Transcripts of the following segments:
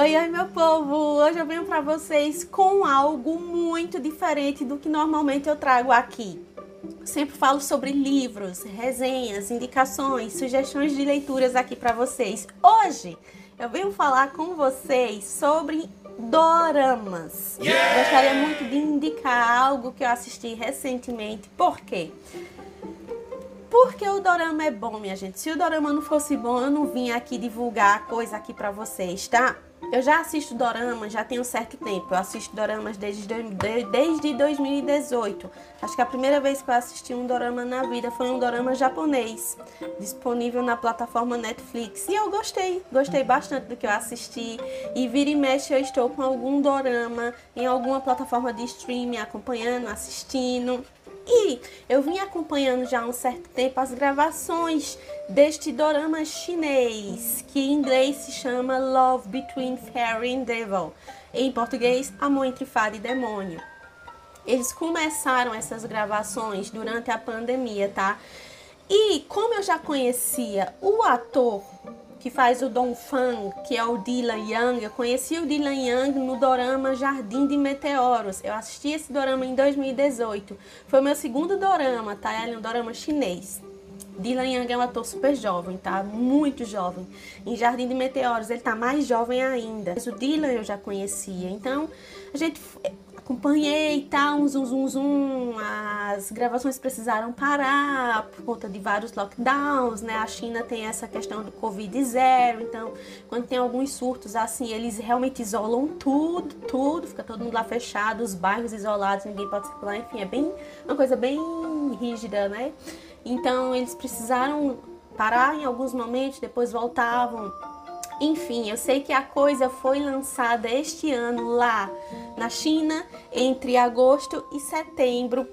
Oi, oi, meu povo! Hoje eu venho para vocês com algo muito diferente do que normalmente eu trago aqui. Sempre falo sobre livros, resenhas, indicações, sugestões de leituras aqui para vocês. Hoje eu venho falar com vocês sobre doramas. Yeah! Gostaria muito de indicar algo que eu assisti recentemente. Por quê? Porque o dorama é bom, minha gente. Se o dorama não fosse bom, eu não vinha aqui divulgar coisa aqui para vocês, tá? Eu já assisto doramas já tem um certo tempo. Eu assisto doramas desde, desde 2018. Acho que a primeira vez que eu assisti um dorama na vida foi um dorama japonês, disponível na plataforma Netflix. E eu gostei, gostei bastante do que eu assisti. E vira e mexe eu estou com algum dorama em alguma plataforma de streaming acompanhando, assistindo. E eu vim acompanhando já há um certo tempo as gravações deste dorama chinês, que em inglês se chama Love Between Fairy and Devil. Em português, Amor entre Fada e Demônio. Eles começaram essas gravações durante a pandemia, tá? E como eu já conhecia o ator que faz o Dong Fan, que é o Dylan Yang. Eu conheci o Dylan Yang no dorama Jardim de Meteoros. Eu assisti esse dorama em 2018. Foi o meu segundo dorama, tá? Ele é um dorama chinês. Dylan Yang é um ator super jovem, tá? Muito jovem. Em Jardim de Meteoros ele tá mais jovem ainda. Mas o Dylan eu já conhecia. Então, a gente acompanhei tal, um zum, zum, zum. As gravações precisaram parar por conta de vários lockdowns, né? A China tem essa questão do Covid zero, então quando tem alguns surtos assim, eles realmente isolam tudo, tudo, fica todo mundo lá fechado, os bairros isolados, ninguém pode circular, enfim, é bem uma coisa bem rígida, né? Então eles precisaram parar em alguns momentos, depois voltavam enfim, eu sei que a coisa foi lançada este ano lá na China entre agosto e setembro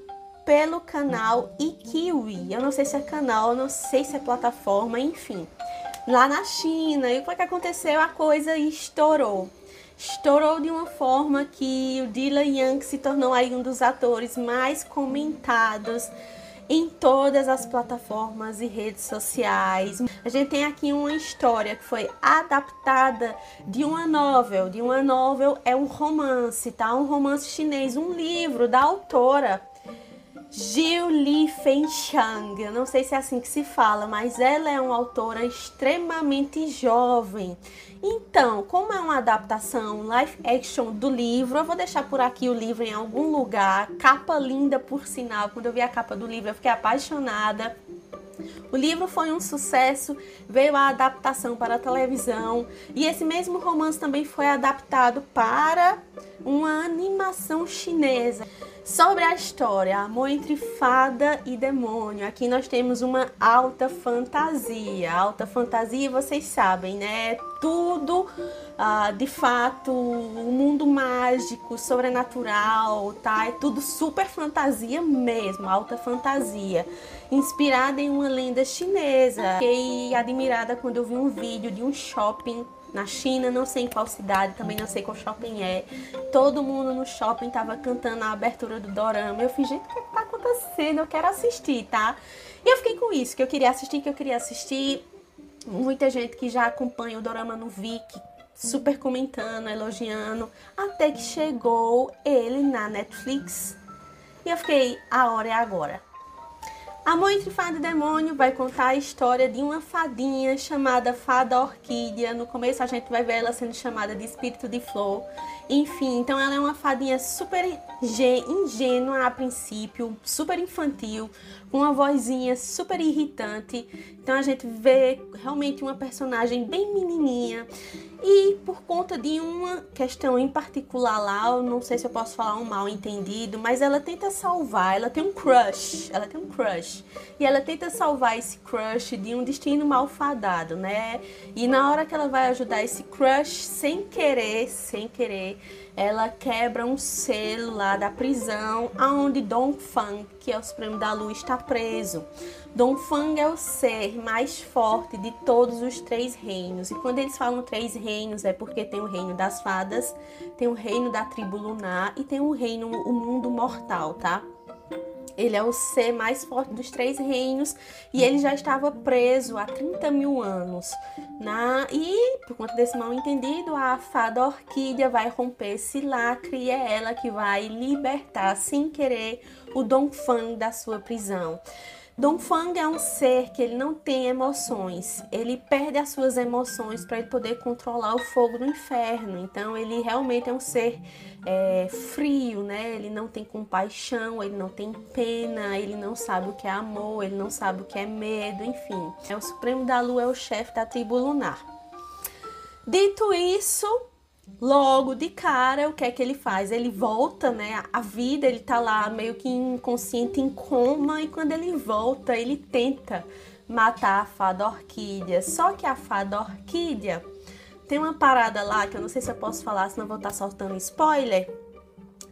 pelo canal iKiwi. Eu não sei se é canal, eu não sei se é plataforma, enfim. Lá na China. E o que aconteceu? A coisa estourou. Estourou de uma forma que o Dylan Yang se tornou aí um dos atores mais comentados em todas as plataformas e redes sociais. A gente tem aqui uma história que foi adaptada de uma novel. De uma novel é um romance, tá? Um romance chinês, um livro da autora Jiu Li Fengxiang. Eu não sei se é assim que se fala, mas ela é uma autora extremamente jovem. Então, como é uma adaptação live action do livro, eu vou deixar por aqui o livro em algum lugar. Capa linda, por sinal. Quando eu vi a capa do livro, eu fiquei apaixonada. O livro foi um sucesso, veio a adaptação para a televisão e esse mesmo romance também foi adaptado para uma animação chinesa. Sobre a história, amor entre fada e demônio. Aqui nós temos uma alta fantasia. Alta fantasia, vocês sabem, né? Tudo uh, de fato, o um mundo mágico, sobrenatural, tá? É tudo super fantasia mesmo, alta fantasia. Inspirada em uma lenda chinesa. Fiquei admirada quando eu vi um vídeo de um shopping na China, não sei em qual cidade, também não sei qual shopping é. Todo mundo no shopping tava cantando a abertura do dorama. Eu fiz, gente, o que, é que tá acontecendo? Eu quero assistir, tá? E eu fiquei com isso, que eu queria assistir, que eu queria assistir. Muita gente que já acompanha o dorama no Viki, super comentando, elogiando, até que chegou ele na Netflix. E eu fiquei, a hora é agora. Amor entre Fada e Demônio vai contar a história de uma fadinha chamada Fada Orquídea. No começo a gente vai ver ela sendo chamada de Espírito de Flor. Enfim, então ela é uma fadinha super ingênua a princípio, super infantil, com uma vozinha super irritante. Então a gente vê realmente uma personagem bem menininha e por conta de uma questão em particular lá, eu não sei se eu posso falar um mal entendido, mas ela tenta salvar, ela tem um crush, ela tem um crush. E ela tenta salvar esse crush de um destino malfadado, né? E na hora que ela vai ajudar esse crush, sem querer, sem querer, ela quebra um selo lá da prisão aonde Dong Fang, que é o Supremo da Lua, está preso. Dong Fang é o ser mais forte de todos os três reinos. E quando eles falam três reinos é porque tem o reino das fadas, tem o reino da tribo lunar e tem o reino, o mundo mortal, tá? Ele é o ser mais forte dos três reinos e ele já estava preso há 30 mil anos. Na... E, por conta desse mal entendido, a fada orquídea vai romper esse lacre e é ela que vai libertar, sem querer, o Dong Fang da sua prisão. Dong Fang é um ser que ele não tem emoções. Ele perde as suas emoções para ele poder controlar o fogo do inferno. Então ele realmente é um ser é, frio, né? Ele não tem compaixão, ele não tem pena, ele não sabe o que é amor, ele não sabe o que é medo, enfim. É o Supremo da Lua, é o chefe da tribo lunar. Dito isso, Logo de cara, o que é que ele faz? Ele volta, né? A vida, ele tá lá meio que inconsciente, em coma, e quando ele volta, ele tenta matar a fada orquídea. Só que a fada orquídea tem uma parada lá que eu não sei se eu posso falar, senão vou estar tá soltando spoiler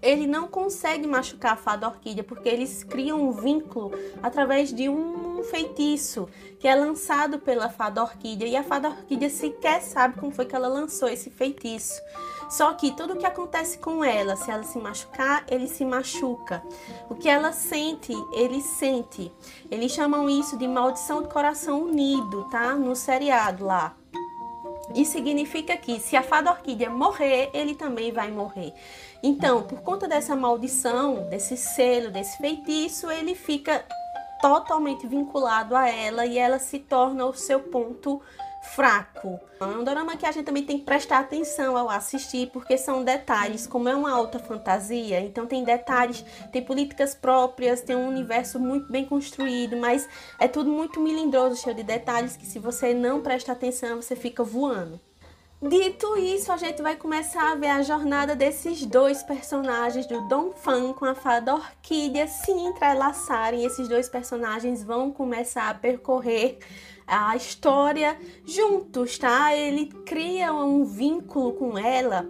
ele não consegue machucar a fada orquídea porque eles criam um vínculo através de um feitiço que é lançado pela fada orquídea e a fada orquídea sequer sabe como foi que ela lançou esse feitiço. Só que tudo o que acontece com ela, se ela se machucar, ele se machuca. O que ela sente, ele sente. Eles chamam isso de maldição do coração unido, tá? No seriado lá. E significa que se a fada orquídea morrer, ele também vai morrer. Então, por conta dessa maldição, desse selo, desse feitiço, ele fica totalmente vinculado a ela e ela se torna o seu ponto fraco. É um drama que a gente também tem que prestar atenção ao assistir, porque são detalhes, como é uma alta fantasia, então tem detalhes, tem políticas próprias, tem um universo muito bem construído, mas é tudo muito melindroso, cheio de detalhes que se você não presta atenção, você fica voando. Dito isso, a gente vai começar a ver a jornada desses dois personagens, do Dong Fan com a fada Orquídea, se entrelaçarem. Esses dois personagens vão começar a percorrer a história juntos, tá? Ele cria um vínculo com ela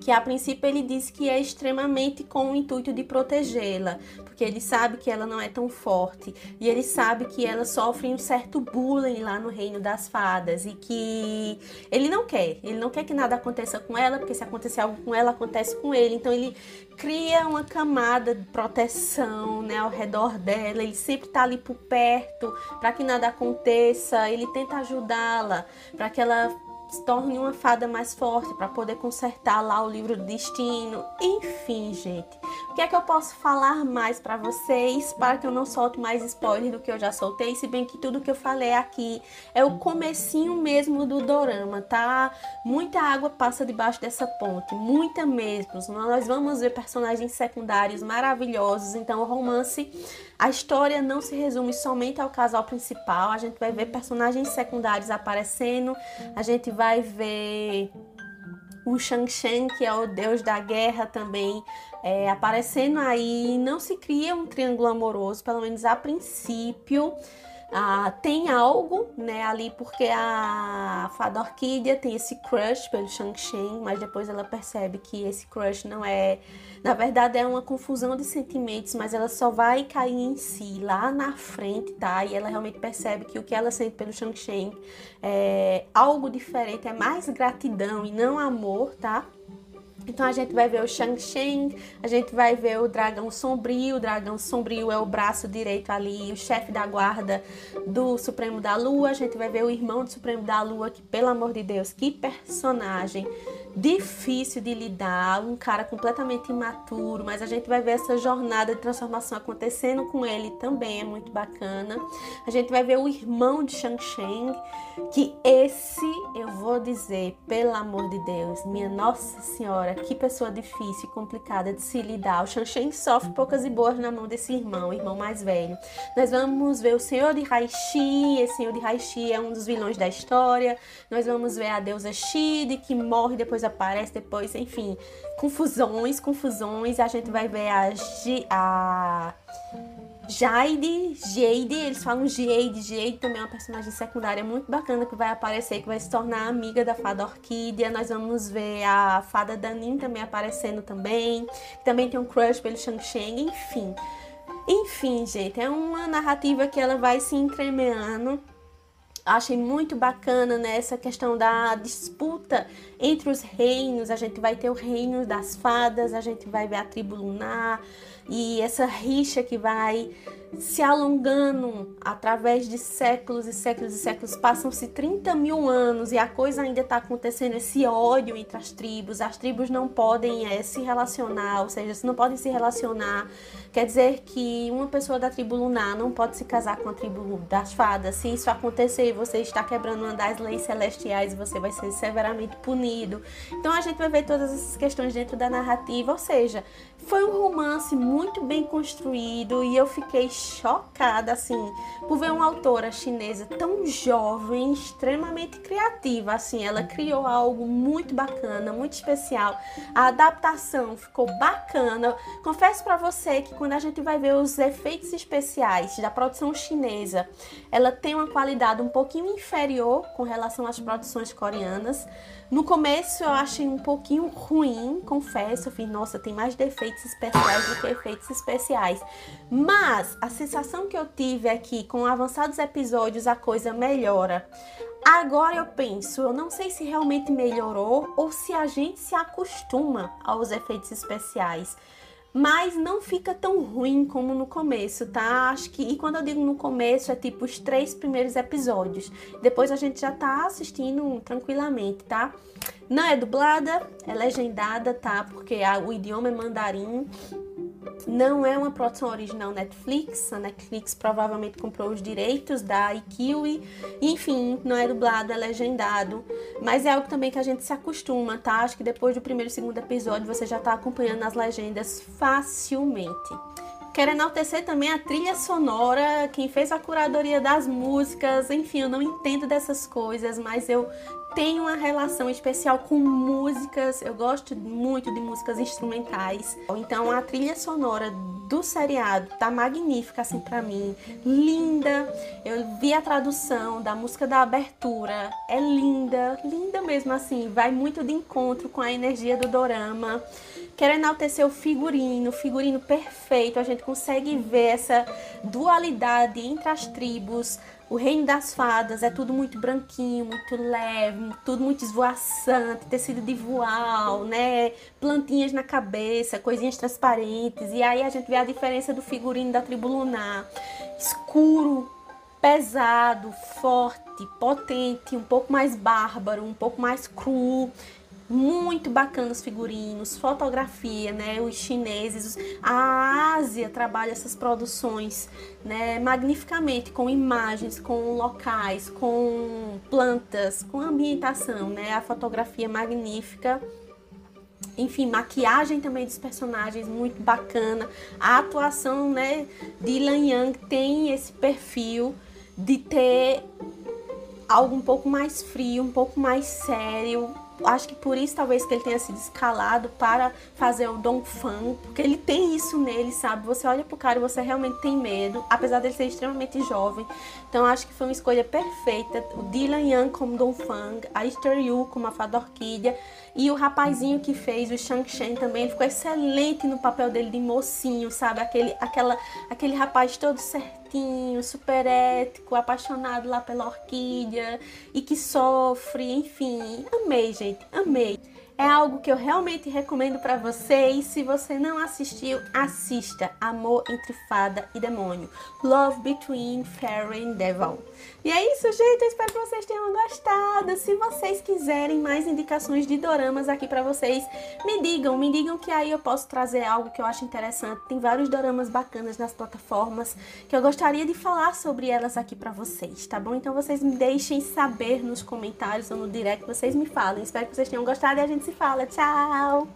que a princípio ele diz que é extremamente com o intuito de protegê-la, porque ele sabe que ela não é tão forte e ele sabe que ela sofre um certo bullying lá no reino das fadas e que ele não quer, ele não quer que nada aconteça com ela, porque se acontecer algo com ela, acontece com ele. Então ele cria uma camada de proteção, né, ao redor dela. Ele sempre está ali por perto para que nada aconteça. Ele tenta ajudá-la para que ela se torne uma fada mais forte para poder consertar lá o livro do destino. Enfim, gente, que é que eu posso falar mais para vocês para que eu não solte mais spoiler do que eu já soltei, se bem que tudo que eu falei aqui é o comecinho mesmo do dorama, tá? Muita água passa debaixo dessa ponte, muita mesmo. Nós vamos ver personagens secundários maravilhosos, então o romance a história não se resume somente ao casal principal, a gente vai ver personagens secundários aparecendo, a gente vai ver o Shang Shen, que é o deus da guerra também, é, aparecendo aí. Não se cria um triângulo amoroso, pelo menos a princípio. Ah, tem algo né, ali, porque a fada orquídea tem esse crush pelo Shang Shen, mas depois ela percebe que esse crush não é. Na verdade, é uma confusão de sentimentos, mas ela só vai cair em si lá na frente, tá? E ela realmente percebe que o que ela sente pelo Shang Shen é algo diferente, é mais gratidão e não amor, tá? Então a gente vai ver o Shang Shen, a gente vai ver o Dragão Sombrio. O Dragão Sombrio é o braço direito ali, o chefe da guarda do Supremo da Lua. A gente vai ver o irmão do Supremo da Lua, que pelo amor de Deus, que personagem difícil de lidar, um cara completamente imaturo, mas a gente vai ver essa jornada de transformação acontecendo com ele também, é muito bacana. A gente vai ver o irmão de Shang Sheng, que esse eu vou dizer, pelo amor de Deus, minha Nossa Senhora, que pessoa difícil e complicada de se lidar. O Shang Sheng sofre poucas e boas na mão desse irmão, irmão mais velho. Nós vamos ver o Senhor de Raishi, esse Senhor de Raishi é um dos vilões da história. Nós vamos ver a deusa Shide, que morre depois depois aparece, depois, enfim, confusões, confusões. A gente vai ver a, G, a Jade, Jade, eles falam Jade, Jade também é uma personagem secundária muito bacana que vai aparecer, que vai se tornar amiga da fada Orquídea. Nós vamos ver a fada Danin também aparecendo também. Também tem um crush pelo Shang Sheng, enfim. Enfim, gente, é uma narrativa que ela vai se entremeando achei muito bacana né, essa questão da disputa entre os reinos. A gente vai ter o reino das fadas, a gente vai ver a tribo lunar. E essa rixa que vai se alongando através de séculos e séculos e séculos. Passam-se 30 mil anos e a coisa ainda está acontecendo, esse ódio entre as tribos. As tribos não podem é, se relacionar, ou seja, se não podem se relacionar. Quer dizer que uma pessoa da tribo lunar não pode se casar com a tribo das fadas. Se isso acontecer, você está quebrando uma das leis celestiais e você vai ser severamente punido. Então a gente vai ver todas essas questões dentro da narrativa, ou seja, foi um romance muito bem construído e eu fiquei chocada assim por ver uma autora chinesa tão jovem, extremamente criativa, assim, ela criou algo muito bacana, muito especial. A adaptação ficou bacana. Confesso para você que quando a gente vai ver os efeitos especiais da produção chinesa, ela tem uma qualidade um pouquinho inferior com relação às produções coreanas. No começo eu achei um pouquinho ruim, confesso, eu fiz, nossa, tem mais defeitos especiais do que efeitos especiais. Mas a sensação que eu tive é que com avançados episódios a coisa melhora. Agora eu penso, eu não sei se realmente melhorou ou se a gente se acostuma aos efeitos especiais mas não fica tão ruim como no começo, tá? Acho que e quando eu digo no começo é tipo os três primeiros episódios. Depois a gente já tá assistindo tranquilamente, tá? Não é dublada, é legendada, tá? Porque a, o idioma é mandarim. Não é uma produção original Netflix. A Netflix provavelmente comprou os direitos da Ikiwi. Enfim, não é dublado, é legendado. Mas é algo também que a gente se acostuma, tá? Acho que depois do primeiro e segundo episódio você já tá acompanhando as legendas facilmente. Quero enaltecer também a trilha sonora, quem fez a curadoria das músicas, enfim, eu não entendo dessas coisas, mas eu tenho uma relação especial com músicas, eu gosto muito de músicas instrumentais. Então a trilha sonora do seriado tá magnífica assim para mim, linda. Eu vi a tradução da música da abertura, é linda, linda mesmo assim, vai muito de encontro com a energia do dorama. Quero enaltecer o figurino, figurino perfeito. A gente consegue ver essa dualidade entre as tribos, o reino das fadas é tudo muito branquinho, muito leve, tudo muito esvoaçante, tecido de voal, né? Plantinhas na cabeça, coisinhas transparentes. E aí a gente vê a diferença do figurino da tribo lunar. Escuro, pesado, forte, potente, um pouco mais bárbaro, um pouco mais cru muito bacana os figurinos, fotografia, né? Os chineses, a Ásia trabalha essas produções, né? Magnificamente com imagens, com locais, com plantas, com ambientação, né? A fotografia magnífica. Enfim, maquiagem também dos personagens muito bacana. A atuação, né, de Lan Yang tem esse perfil de ter algo um pouco mais frio, um pouco mais sério, acho que por isso talvez que ele tenha sido escalado para fazer o Dong Fan, porque ele tem isso nele, sabe? Você olha pro cara e você realmente tem medo, apesar dele ser extremamente jovem. Então acho que foi uma escolha perfeita. O Dylan Yang como Dong Fang, a Esther Yu como a Fada Orquídea e o rapazinho que fez o Shang Shen também, ele ficou excelente no papel dele de mocinho, sabe? Aquele, aquela, aquele rapaz todo certinho, super ético, apaixonado lá pela orquídea e que sofre, enfim. Amei, gente, amei. É algo que eu realmente recomendo para você e se você não assistiu, assista Amor entre Fada e Demônio. Love Between Fairy and Devil. E é isso, gente. Eu espero que vocês tenham gostado. Se vocês quiserem mais indicações de doramas aqui para vocês, me digam, me digam que aí eu posso trazer algo que eu acho interessante. Tem vários doramas bacanas nas plataformas que eu gostaria de falar sobre elas aqui para vocês, tá bom? Então vocês me deixem saber nos comentários ou no direct, vocês me falem. Espero que vocês tenham gostado e a gente se fala. Tchau!